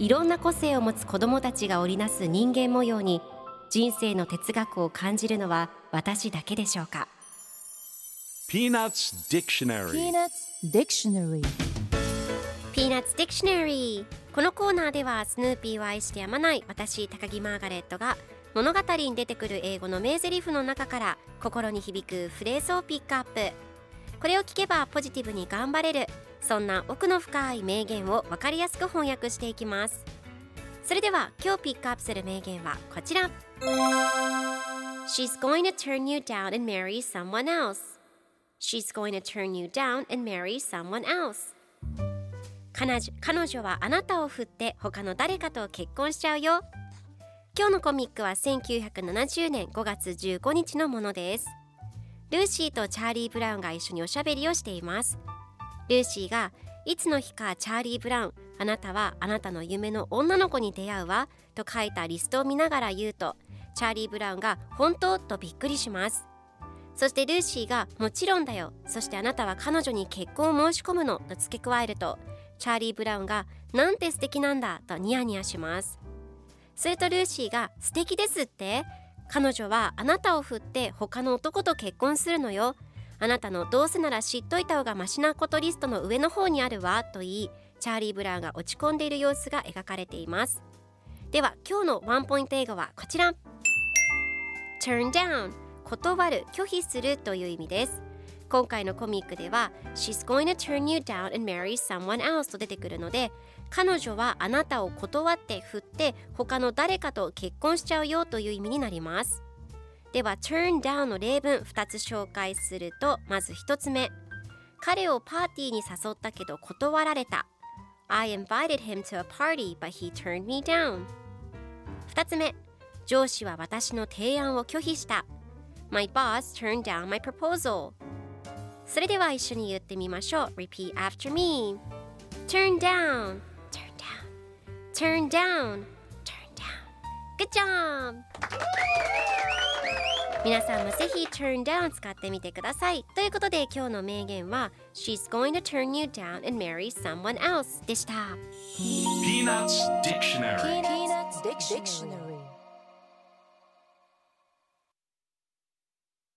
いろんな個性を持つ子どもたちが織りなす人間模様に人生の哲学を感じるのは私だけでしょうか。Peanuts Dictionary. Peanuts Dictionary. Peanuts Dictionary このコーナーではスヌーピーを愛してやまない私高木マーガレットが物語に出てくる英語の名台詞の中から心に響くフレーズをピックアップ。これを聞けばポジティブに頑張れるそんな奥の深い名言を分かりやすく翻訳していきます。それでは今日ピックアップする名言はこちら。She's going to turn you down and marry someone else. She's going to turn you down and marry someone else. 彼女彼女はあなたを振って他の誰かと結婚しちゃうよ。今日のコミックは1970年5月15日のものです。ルーシーとチャーリー・ブラウンが一緒におしゃべりをしています。ルーシーがいつの日かチャーリー・ブラウンあなたはあなたの夢の女の子に出会うわと書いたリストを見ながら言うとチャーリー・ブラウンが本当とびっくりします。そしてルーシーがもちろんだよそしてあなたは彼女に結婚を申し込むのと付け加えるとチャーリー・ブラウンがなんて素敵なんだとニヤニヤします。するとルーシーが素敵ですって彼女はあなたを振って他の男と結婚するのよあなたのどうせなら知っといた方がマシなことリストの上の方にあるわと言いチャーリー・ブラウンが落ち込んでいる様子が描かれています。では今日のワンポイント英語はこちら。Turn down 断る拒否するという意味です。今回のコミックでは She's going to turn you down and marry someone else と出てくるので彼女はあなたを断って振って他の誰かと結婚しちゃうよという意味になります。では turn down の例文2つ紹介するとまず1つ目彼をパーティーに誘ったけど断られた I invited him to a party but he turned me down 2つ目上司は私の提案を拒否した My boss turned down my proposal それでは一緒に言ってみましょう Repeat after me Turn down Turn down Turn down Turn down Good job! 皆さんもぜひ turn down 使ってみてくださいということで今日の名言は She's going to turn you down and marry someone else でした Peanuts Dictionary